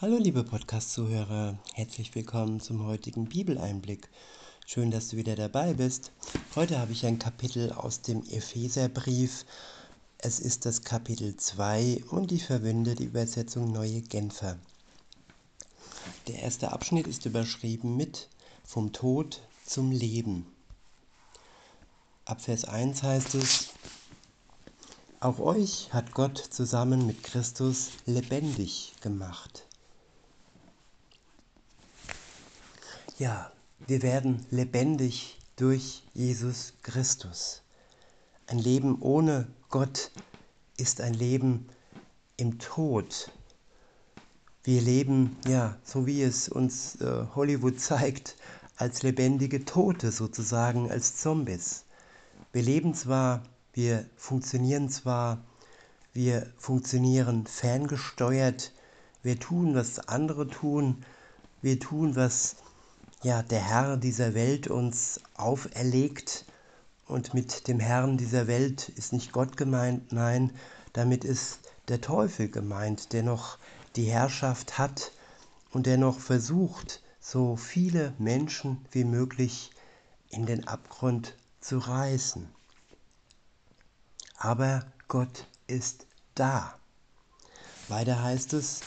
Hallo liebe Podcast-Zuhörer, herzlich willkommen zum heutigen Bibeleinblick. Schön, dass du wieder dabei bist. Heute habe ich ein Kapitel aus dem Epheserbrief. Es ist das Kapitel 2 und ich verwende die Übersetzung Neue Genfer. Der erste Abschnitt ist überschrieben mit Vom Tod zum Leben. Ab Vers 1 heißt es, auch euch hat Gott zusammen mit Christus lebendig gemacht. Ja, wir werden lebendig durch Jesus Christus. Ein Leben ohne Gott ist ein Leben im Tod. Wir leben, ja, so wie es uns äh, Hollywood zeigt, als lebendige Tote sozusagen, als Zombies. Wir leben zwar wir funktionieren zwar, wir funktionieren ferngesteuert, wir tun, was andere tun, wir tun, was ja, der Herr dieser Welt uns auferlegt. Und mit dem Herrn dieser Welt ist nicht Gott gemeint, nein, damit ist der Teufel gemeint, der noch die Herrschaft hat und der noch versucht, so viele Menschen wie möglich in den Abgrund zu reißen aber Gott ist da. Weiter heißt es,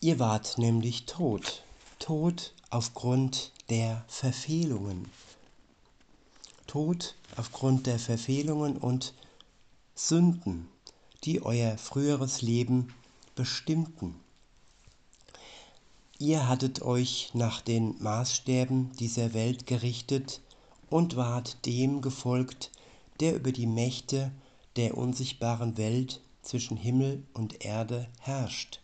ihr wart nämlich tot, tot aufgrund der Verfehlungen. Tod aufgrund der Verfehlungen und Sünden, die euer früheres Leben bestimmten. Ihr hattet euch nach den Maßstäben dieser Welt gerichtet, und ward dem gefolgt, der über die Mächte der unsichtbaren Welt zwischen Himmel und Erde herrscht,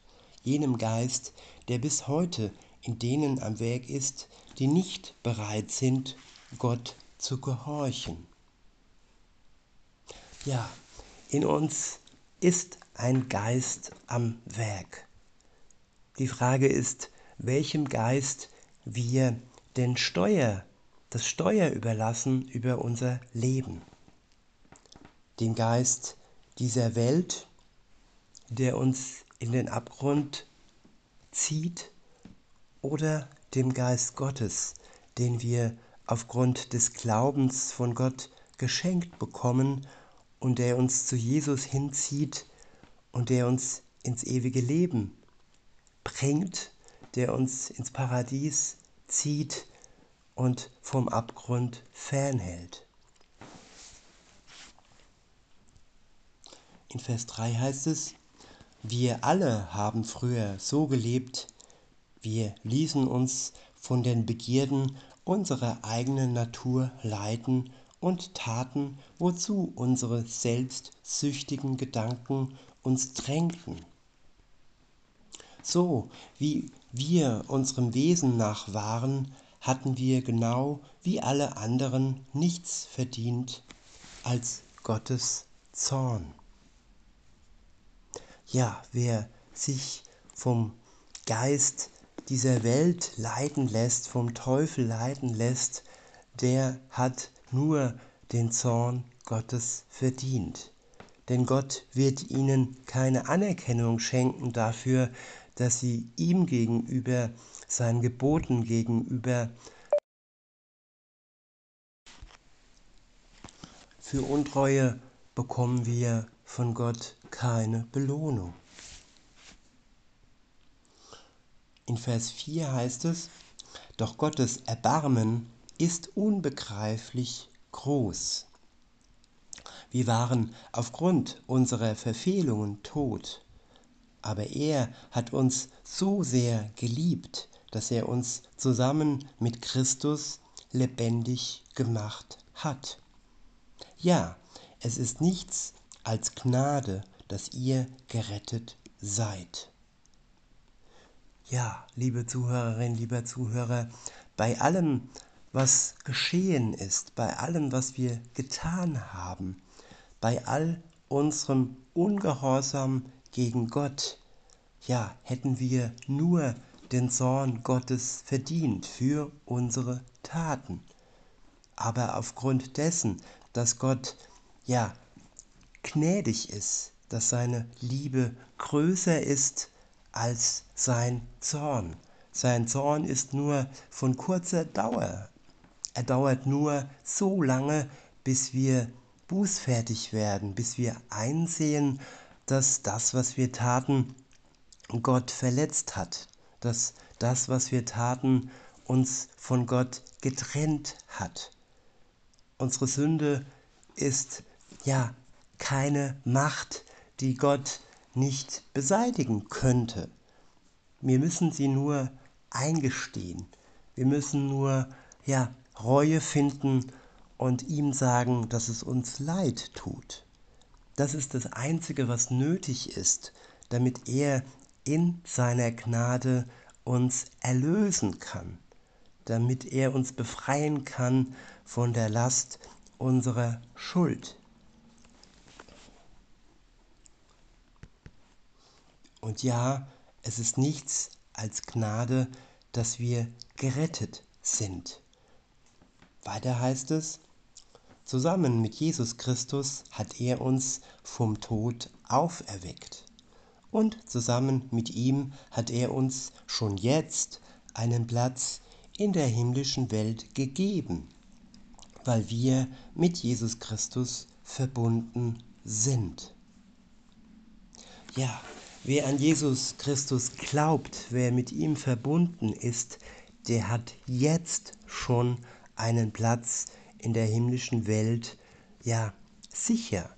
jenem Geist, der bis heute in denen am Werk ist, die nicht bereit sind, Gott zu gehorchen. Ja, in uns ist ein Geist am Werk. Die Frage ist, welchem Geist wir denn Steuer das Steuer überlassen über unser Leben. Den Geist dieser Welt, der uns in den Abgrund zieht, oder dem Geist Gottes, den wir aufgrund des Glaubens von Gott geschenkt bekommen und der uns zu Jesus hinzieht und der uns ins ewige Leben bringt, der uns ins Paradies zieht, und vom Abgrund fernhält. In Vers 3 heißt es, wir alle haben früher so gelebt, wir ließen uns von den Begierden unserer eigenen Natur leiten und taten, wozu unsere selbstsüchtigen Gedanken uns drängten. So wie wir unserem Wesen nach waren, hatten wir genau wie alle anderen nichts verdient als Gottes Zorn. Ja, wer sich vom Geist dieser Welt leiten lässt, vom Teufel leiten lässt, der hat nur den Zorn Gottes verdient. Denn Gott wird ihnen keine Anerkennung schenken dafür, dass sie ihm gegenüber seinen Geboten gegenüber Für Untreue bekommen wir von Gott keine Belohnung. In Vers 4 heißt es, doch Gottes Erbarmen ist unbegreiflich groß. Wir waren aufgrund unserer Verfehlungen tot, aber er hat uns so sehr geliebt, dass er uns zusammen mit Christus lebendig gemacht hat. Ja, es ist nichts als Gnade, dass ihr gerettet seid. Ja, liebe Zuhörerin, lieber Zuhörer, bei allem, was geschehen ist, bei allem, was wir getan haben, bei all unserem Ungehorsam gegen Gott, ja, hätten wir nur den Zorn Gottes verdient für unsere Taten. Aber aufgrund dessen, dass Gott ja gnädig ist, dass seine Liebe größer ist als sein Zorn. Sein Zorn ist nur von kurzer Dauer. Er dauert nur so lange, bis wir bußfertig werden, bis wir einsehen, dass das, was wir taten, Gott verletzt hat, dass das, was wir taten, uns von Gott getrennt hat. Unsere Sünde ist ja keine Macht, die Gott nicht beseitigen könnte. Wir müssen sie nur eingestehen. Wir müssen nur ja Reue finden und ihm sagen, dass es uns leid tut. Das ist das Einzige, was nötig ist, damit er in seiner Gnade uns erlösen kann, damit er uns befreien kann von der Last unserer Schuld. Und ja, es ist nichts als Gnade, dass wir gerettet sind. Weiter heißt es, zusammen mit Jesus Christus hat er uns vom Tod auferweckt. Und zusammen mit ihm hat er uns schon jetzt einen Platz in der himmlischen Welt gegeben, weil wir mit Jesus Christus verbunden sind. Ja, wer an Jesus Christus glaubt, wer mit ihm verbunden ist, der hat jetzt schon einen Platz in der himmlischen Welt, ja, sicher.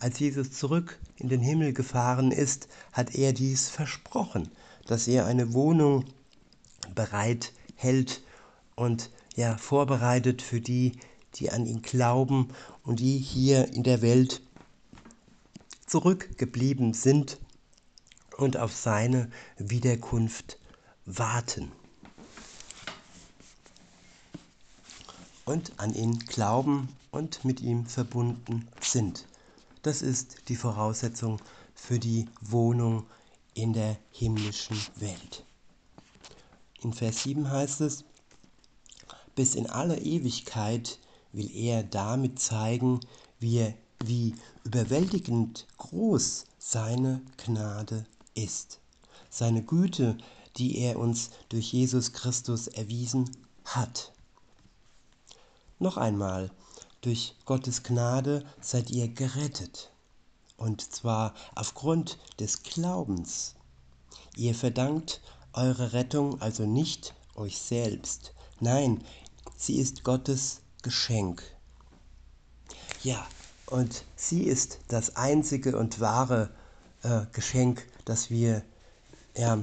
Als Jesus zurück in den Himmel gefahren ist, hat er dies versprochen, dass er eine Wohnung bereit hält und ja vorbereitet für die, die an ihn glauben und die hier in der Welt zurückgeblieben sind und auf seine Wiederkunft warten. Und an ihn glauben und mit ihm verbunden sind. Das ist die Voraussetzung für die Wohnung in der himmlischen Welt. In Vers 7 heißt es, bis in aller Ewigkeit will er damit zeigen, wie, wie überwältigend groß seine Gnade ist. Seine Güte, die er uns durch Jesus Christus erwiesen hat. Noch einmal, durch Gottes Gnade seid ihr gerettet. Und zwar aufgrund des Glaubens. Ihr verdankt eure Rettung also nicht euch selbst. Nein, sie ist Gottes Geschenk. Ja, und sie ist das einzige und wahre äh, Geschenk, das wir ja,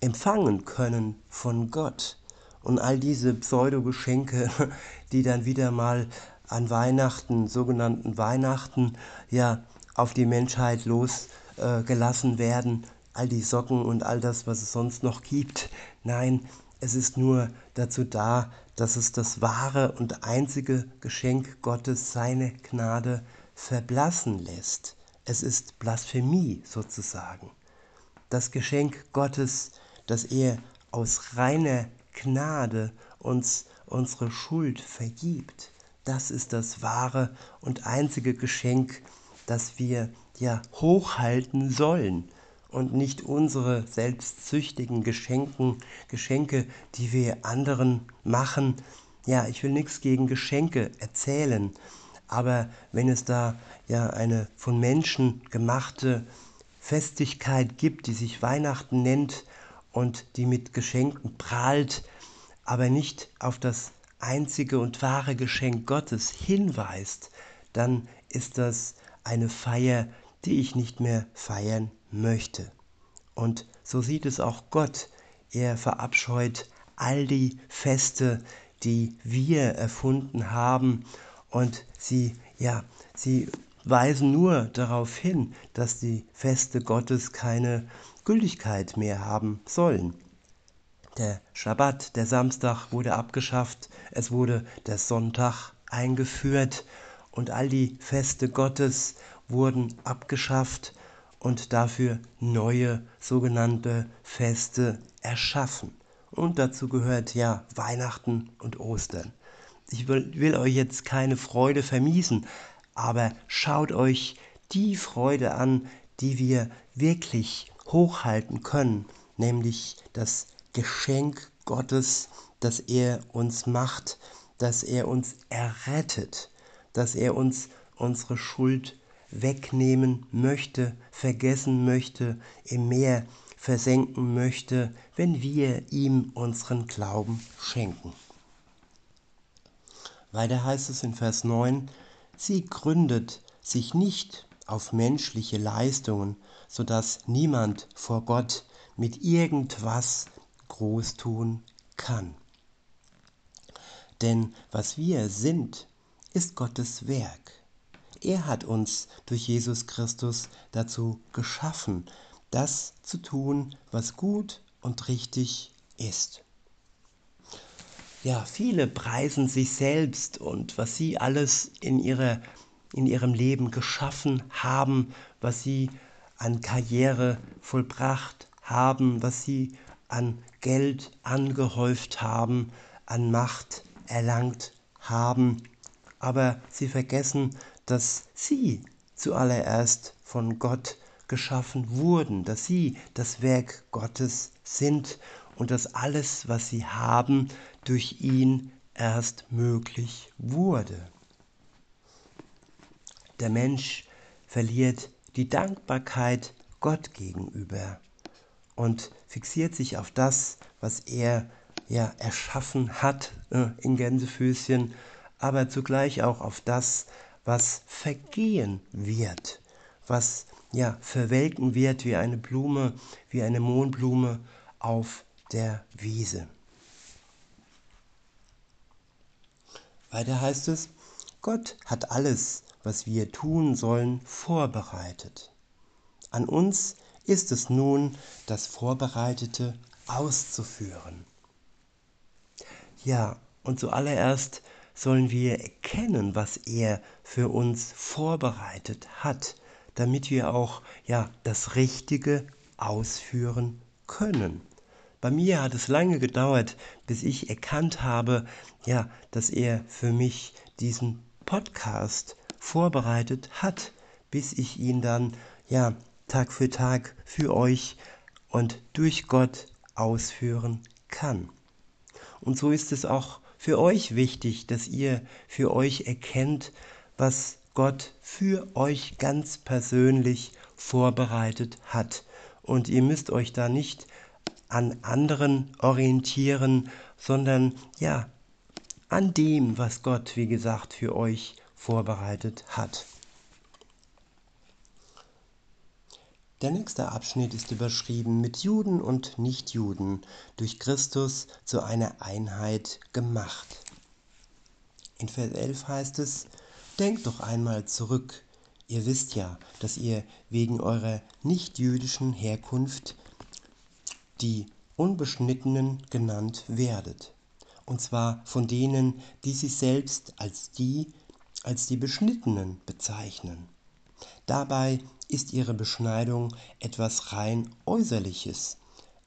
empfangen können von Gott. Und all diese Pseudo-Geschenke, die dann wieder mal an Weihnachten, sogenannten Weihnachten, ja, auf die Menschheit losgelassen äh, werden. All die Socken und all das, was es sonst noch gibt. Nein, es ist nur dazu da, dass es das wahre und einzige Geschenk Gottes, seine Gnade, verblassen lässt. Es ist Blasphemie sozusagen. Das Geschenk Gottes, das er aus reiner Gnade uns unsere Schuld vergibt das ist das wahre und einzige Geschenk, das wir ja hochhalten sollen und nicht unsere selbstsüchtigen Geschenken, Geschenke, die wir anderen machen. Ja, ich will nichts gegen Geschenke erzählen, aber wenn es da ja eine von Menschen gemachte Festigkeit gibt, die sich Weihnachten nennt und die mit Geschenken prahlt, aber nicht auf das einzige und wahre Geschenk Gottes hinweist, dann ist das eine Feier, die ich nicht mehr feiern möchte. Und so sieht es auch Gott. Er verabscheut all die Feste, die wir erfunden haben und sie, ja, sie weisen nur darauf hin, dass die Feste Gottes keine Gültigkeit mehr haben sollen. Der Schabbat, der Samstag wurde abgeschafft, es wurde der Sonntag eingeführt und all die Feste Gottes wurden abgeschafft und dafür neue sogenannte Feste erschaffen. Und dazu gehört ja Weihnachten und Ostern. Ich will, will euch jetzt keine Freude vermiesen, aber schaut euch die Freude an, die wir wirklich hochhalten können, nämlich das Geschenk Gottes, das er uns macht, dass er uns errettet, dass er uns unsere Schuld wegnehmen möchte, vergessen möchte, im Meer versenken möchte, wenn wir ihm unseren Glauben schenken. Weiter heißt es in Vers 9, sie gründet sich nicht auf menschliche Leistungen, sodass niemand vor Gott mit irgendwas groß tun kann. Denn was wir sind, ist Gottes Werk. Er hat uns durch Jesus Christus dazu geschaffen, das zu tun, was gut und richtig ist. Ja, viele preisen sich selbst und was sie alles in, ihrer, in ihrem Leben geschaffen haben, was sie an Karriere vollbracht haben, was sie an Geld angehäuft haben, an Macht erlangt haben. Aber sie vergessen, dass sie zuallererst von Gott geschaffen wurden, dass sie das Werk Gottes sind und dass alles, was sie haben, durch ihn erst möglich wurde. Der Mensch verliert die Dankbarkeit Gott gegenüber und fixiert sich auf das, was er ja erschaffen hat äh, in Gänsefüßchen, aber zugleich auch auf das, was vergehen wird, was ja verwelken wird wie eine Blume, wie eine Mohnblume auf der Wiese. Weiter heißt es, Gott hat alles, was wir tun sollen, vorbereitet. An uns ist es nun, das Vorbereitete auszuführen. Ja, und zuallererst sollen wir erkennen, was er für uns vorbereitet hat, damit wir auch ja das Richtige ausführen können. Bei mir hat es lange gedauert, bis ich erkannt habe, ja, dass er für mich diesen Podcast vorbereitet hat, bis ich ihn dann ja Tag für Tag für euch und durch Gott ausführen kann. Und so ist es auch für euch wichtig, dass ihr für euch erkennt, was Gott für euch ganz persönlich vorbereitet hat. Und ihr müsst euch da nicht an anderen orientieren, sondern ja, an dem, was Gott, wie gesagt, für euch vorbereitet hat. Der nächste Abschnitt ist überschrieben mit Juden und Nichtjuden durch Christus zu einer Einheit gemacht. In Vers 11 heißt es, Denkt doch einmal zurück, ihr wisst ja, dass ihr wegen eurer nichtjüdischen Herkunft die Unbeschnittenen genannt werdet, und zwar von denen, die sich selbst als die, als die Beschnittenen bezeichnen. Dabei ist ihre Beschneidung etwas rein Äußerliches,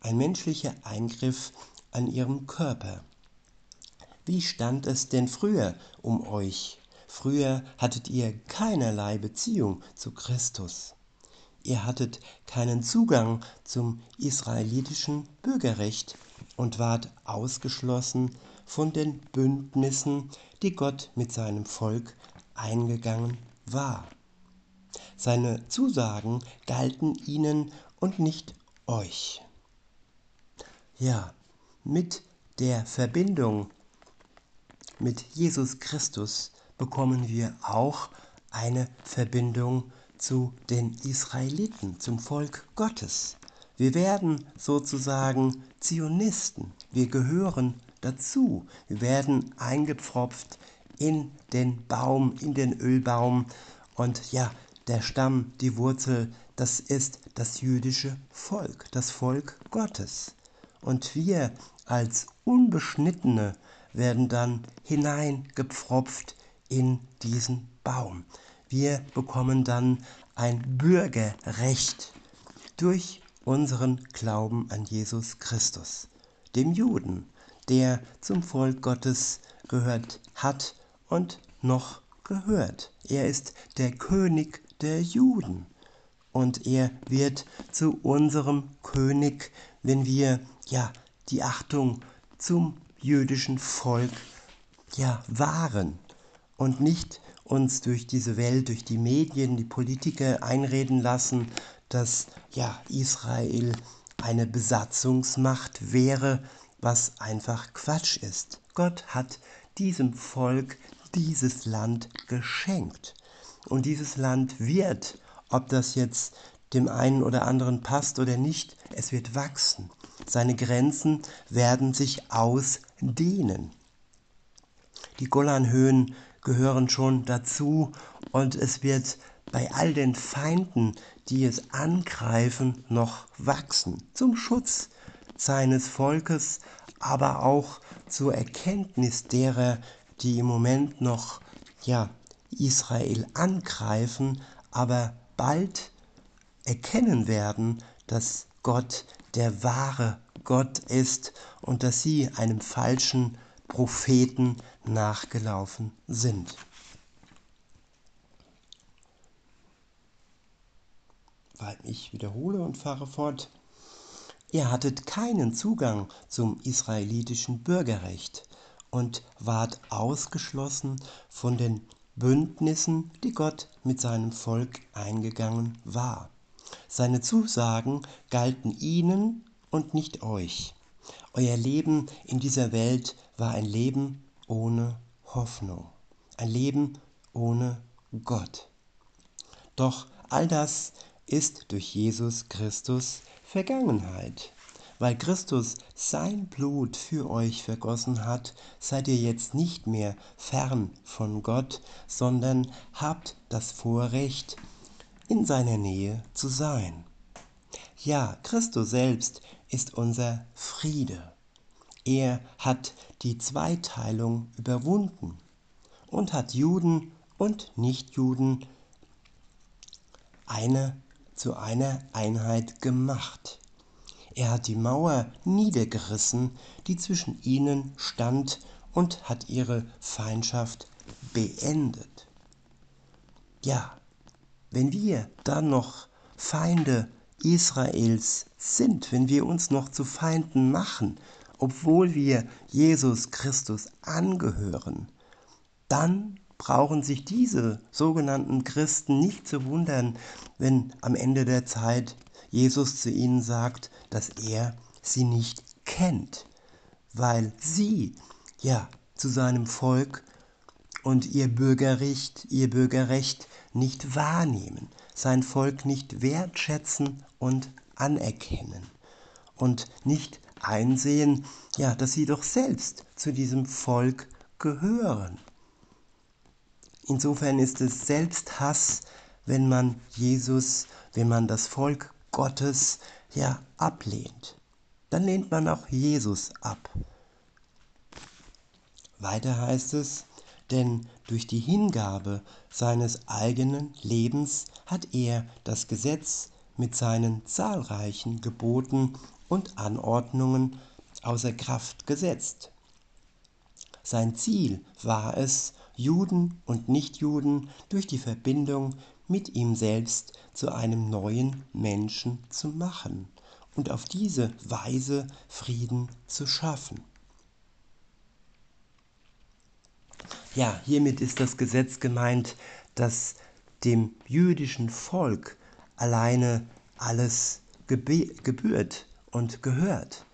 ein menschlicher Eingriff an ihrem Körper. Wie stand es denn früher um euch? Früher hattet ihr keinerlei Beziehung zu Christus. Ihr hattet keinen Zugang zum israelitischen Bürgerrecht und wart ausgeschlossen von den Bündnissen, die Gott mit seinem Volk eingegangen war. Seine Zusagen galten ihnen und nicht euch. Ja, mit der Verbindung mit Jesus Christus bekommen wir auch eine Verbindung zu den Israeliten, zum Volk Gottes. Wir werden sozusagen Zionisten. Wir gehören dazu. Wir werden eingepfropft in den Baum, in den Ölbaum. Und ja, der Stamm, die Wurzel, das ist das jüdische Volk, das Volk Gottes. Und wir als Unbeschnittene werden dann hineingepfropft in diesen Baum. Wir bekommen dann ein Bürgerrecht durch unseren Glauben an Jesus Christus, dem Juden, der zum Volk Gottes gehört hat und noch gehört. Er ist der König der Juden. und er wird zu unserem König, wenn wir ja die Achtung zum jüdischen Volk ja wahren und nicht uns durch diese Welt, durch die Medien, die Politiker einreden lassen, dass ja Israel eine Besatzungsmacht wäre, was einfach Quatsch ist. Gott hat diesem Volk dieses Land geschenkt. Und dieses Land wird, ob das jetzt dem einen oder anderen passt oder nicht, es wird wachsen. Seine Grenzen werden sich ausdehnen. Die Golanhöhen gehören schon dazu und es wird bei all den Feinden, die es angreifen, noch wachsen. Zum Schutz seines Volkes, aber auch zur Erkenntnis derer, die im Moment noch ja, Israel angreifen, aber bald erkennen werden, dass Gott der wahre Gott ist und dass sie einem falschen Propheten nachgelaufen sind. Weil ich wiederhole und fahre fort. Ihr hattet keinen Zugang zum israelitischen Bürgerrecht und ward ausgeschlossen von den Bündnissen, die Gott mit seinem Volk eingegangen war. Seine Zusagen galten ihnen und nicht euch. Euer Leben in dieser Welt war ein Leben ohne Hoffnung, ein Leben ohne Gott. Doch all das ist durch Jesus Christus Vergangenheit. Weil Christus sein Blut für euch vergossen hat, seid ihr jetzt nicht mehr fern von Gott, sondern habt das Vorrecht, in seiner Nähe zu sein. Ja, Christus selbst ist unser Friede. Er hat die Zweiteilung überwunden und hat Juden und Nichtjuden eine zu einer Einheit gemacht. Er hat die Mauer niedergerissen, die zwischen ihnen stand, und hat ihre Feindschaft beendet. Ja, wenn wir dann noch Feinde Israels sind, wenn wir uns noch zu Feinden machen, obwohl wir Jesus Christus angehören, dann brauchen sich diese sogenannten Christen nicht zu wundern, wenn am Ende der Zeit Jesus zu ihnen sagt, dass er sie nicht kennt, weil sie ja zu seinem Volk und ihr Bürgerrecht, ihr Bürgerrecht nicht wahrnehmen, sein Volk nicht wertschätzen und anerkennen und nicht einsehen, ja, dass sie doch selbst zu diesem Volk gehören. Insofern ist es Selbsthass, wenn man Jesus, wenn man das Volk Gottes ja ablehnt. Dann lehnt man auch Jesus ab. Weiter heißt es, denn durch die Hingabe seines eigenen Lebens hat er das Gesetz mit seinen zahlreichen Geboten und Anordnungen außer Kraft gesetzt. Sein Ziel war es, Juden und Nichtjuden durch die Verbindung mit ihm selbst zu einem neuen Menschen zu machen und auf diese Weise Frieden zu schaffen. Ja, hiermit ist das Gesetz gemeint, dass dem jüdischen Volk alleine alles gebührt und gehört.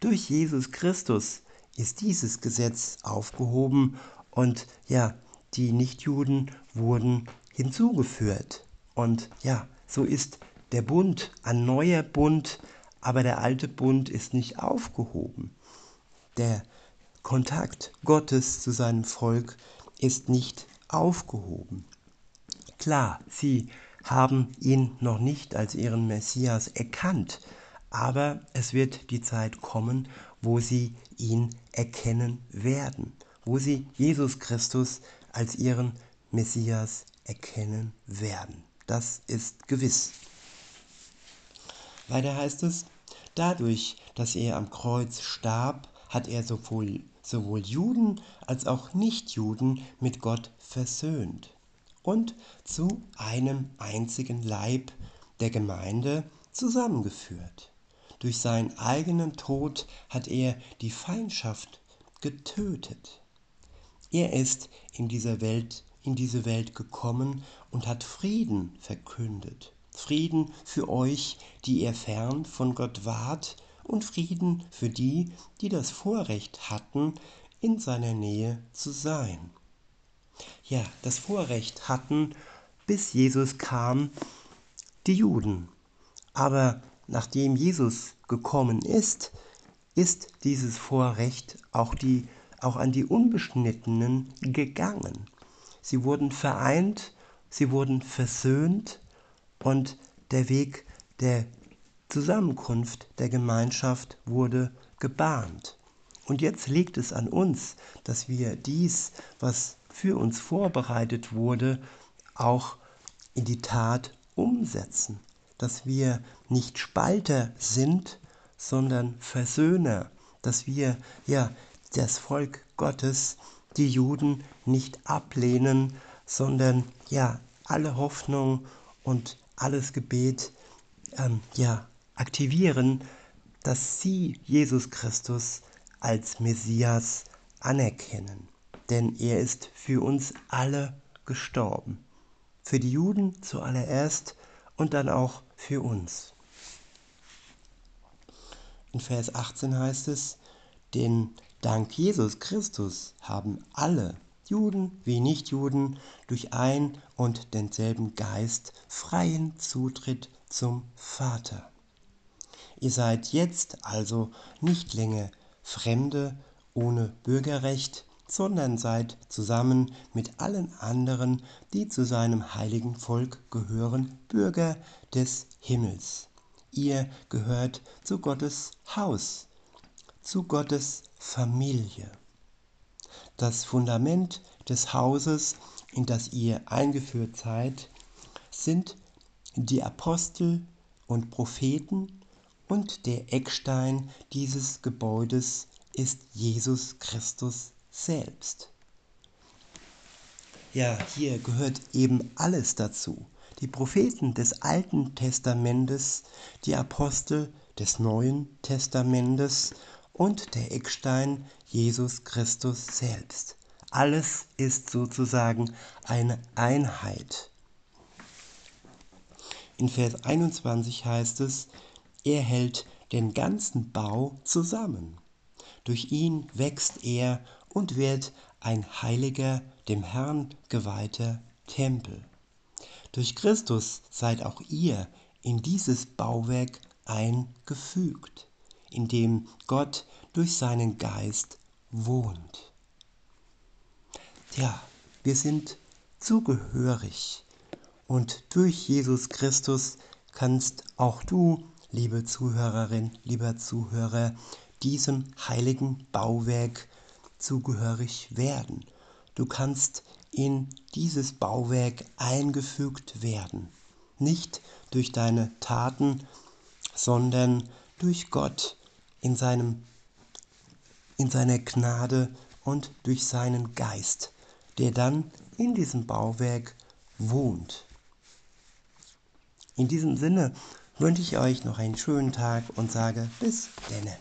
Durch Jesus Christus ist dieses Gesetz aufgehoben und ja, die Nichtjuden wurden hinzugeführt. Und ja, so ist der Bund ein neuer Bund, aber der alte Bund ist nicht aufgehoben. Der Kontakt Gottes zu seinem Volk ist nicht aufgehoben. Klar, sie haben ihn noch nicht als ihren Messias erkannt, aber es wird die Zeit kommen, wo sie ihn erkennen werden, wo sie Jesus Christus als ihren Messias erkennen werden. Das ist gewiss. Weiter heißt es, dadurch, dass er am Kreuz starb, hat er sowohl, sowohl Juden als auch Nichtjuden mit Gott versöhnt und zu einem einzigen Leib der Gemeinde zusammengeführt. Durch seinen eigenen Tod hat er die Feindschaft getötet. Er ist in dieser Welt in diese Welt gekommen und hat Frieden verkündet. Frieden für euch, die ihr fern von Gott wart, und Frieden für die, die das Vorrecht hatten, in seiner Nähe zu sein. Ja, das Vorrecht hatten, bis Jesus kam, die Juden. Aber nachdem Jesus gekommen ist, ist dieses Vorrecht auch, die, auch an die Unbeschnittenen gegangen. Sie wurden vereint, sie wurden versöhnt und der Weg der Zusammenkunft der Gemeinschaft wurde gebahnt. Und jetzt liegt es an uns, dass wir dies, was für uns vorbereitet wurde, auch in die Tat umsetzen. Dass wir nicht Spalter sind, sondern Versöhner. Dass wir ja das Volk Gottes die Juden nicht ablehnen, sondern ja, alle Hoffnung und alles Gebet ähm, ja, aktivieren, dass sie Jesus Christus als Messias anerkennen. Denn er ist für uns alle gestorben. Für die Juden zuallererst und dann auch für uns. In Vers 18 heißt es, denn Dank Jesus Christus haben alle, Juden wie Nichtjuden, durch ein und denselben Geist freien Zutritt zum Vater. Ihr seid jetzt also nicht länger Fremde ohne Bürgerrecht, sondern seid zusammen mit allen anderen, die zu seinem heiligen Volk gehören, Bürger des Himmels. Ihr gehört zu Gottes Haus, zu Gottes Familie. Das Fundament des Hauses, in das ihr eingeführt seid, sind die Apostel und Propheten und der Eckstein dieses Gebäudes ist Jesus Christus selbst. Ja, hier gehört eben alles dazu. Die Propheten des Alten Testamentes, die Apostel des Neuen Testamentes und der Eckstein Jesus Christus selbst. Alles ist sozusagen eine Einheit. In Vers 21 heißt es, er hält den ganzen Bau zusammen. Durch ihn wächst er und wird ein heiliger, dem Herrn geweihter Tempel. Durch Christus seid auch ihr in dieses Bauwerk eingefügt in dem Gott durch seinen Geist wohnt. Ja, wir sind zugehörig und durch Jesus Christus kannst auch du, liebe Zuhörerin, lieber Zuhörer, diesem heiligen Bauwerk zugehörig werden. Du kannst in dieses Bauwerk eingefügt werden, nicht durch deine Taten, sondern durch Gott in, seinem, in seiner Gnade und durch seinen Geist, der dann in diesem Bauwerk wohnt. In diesem Sinne wünsche ich euch noch einen schönen Tag und sage bis denne.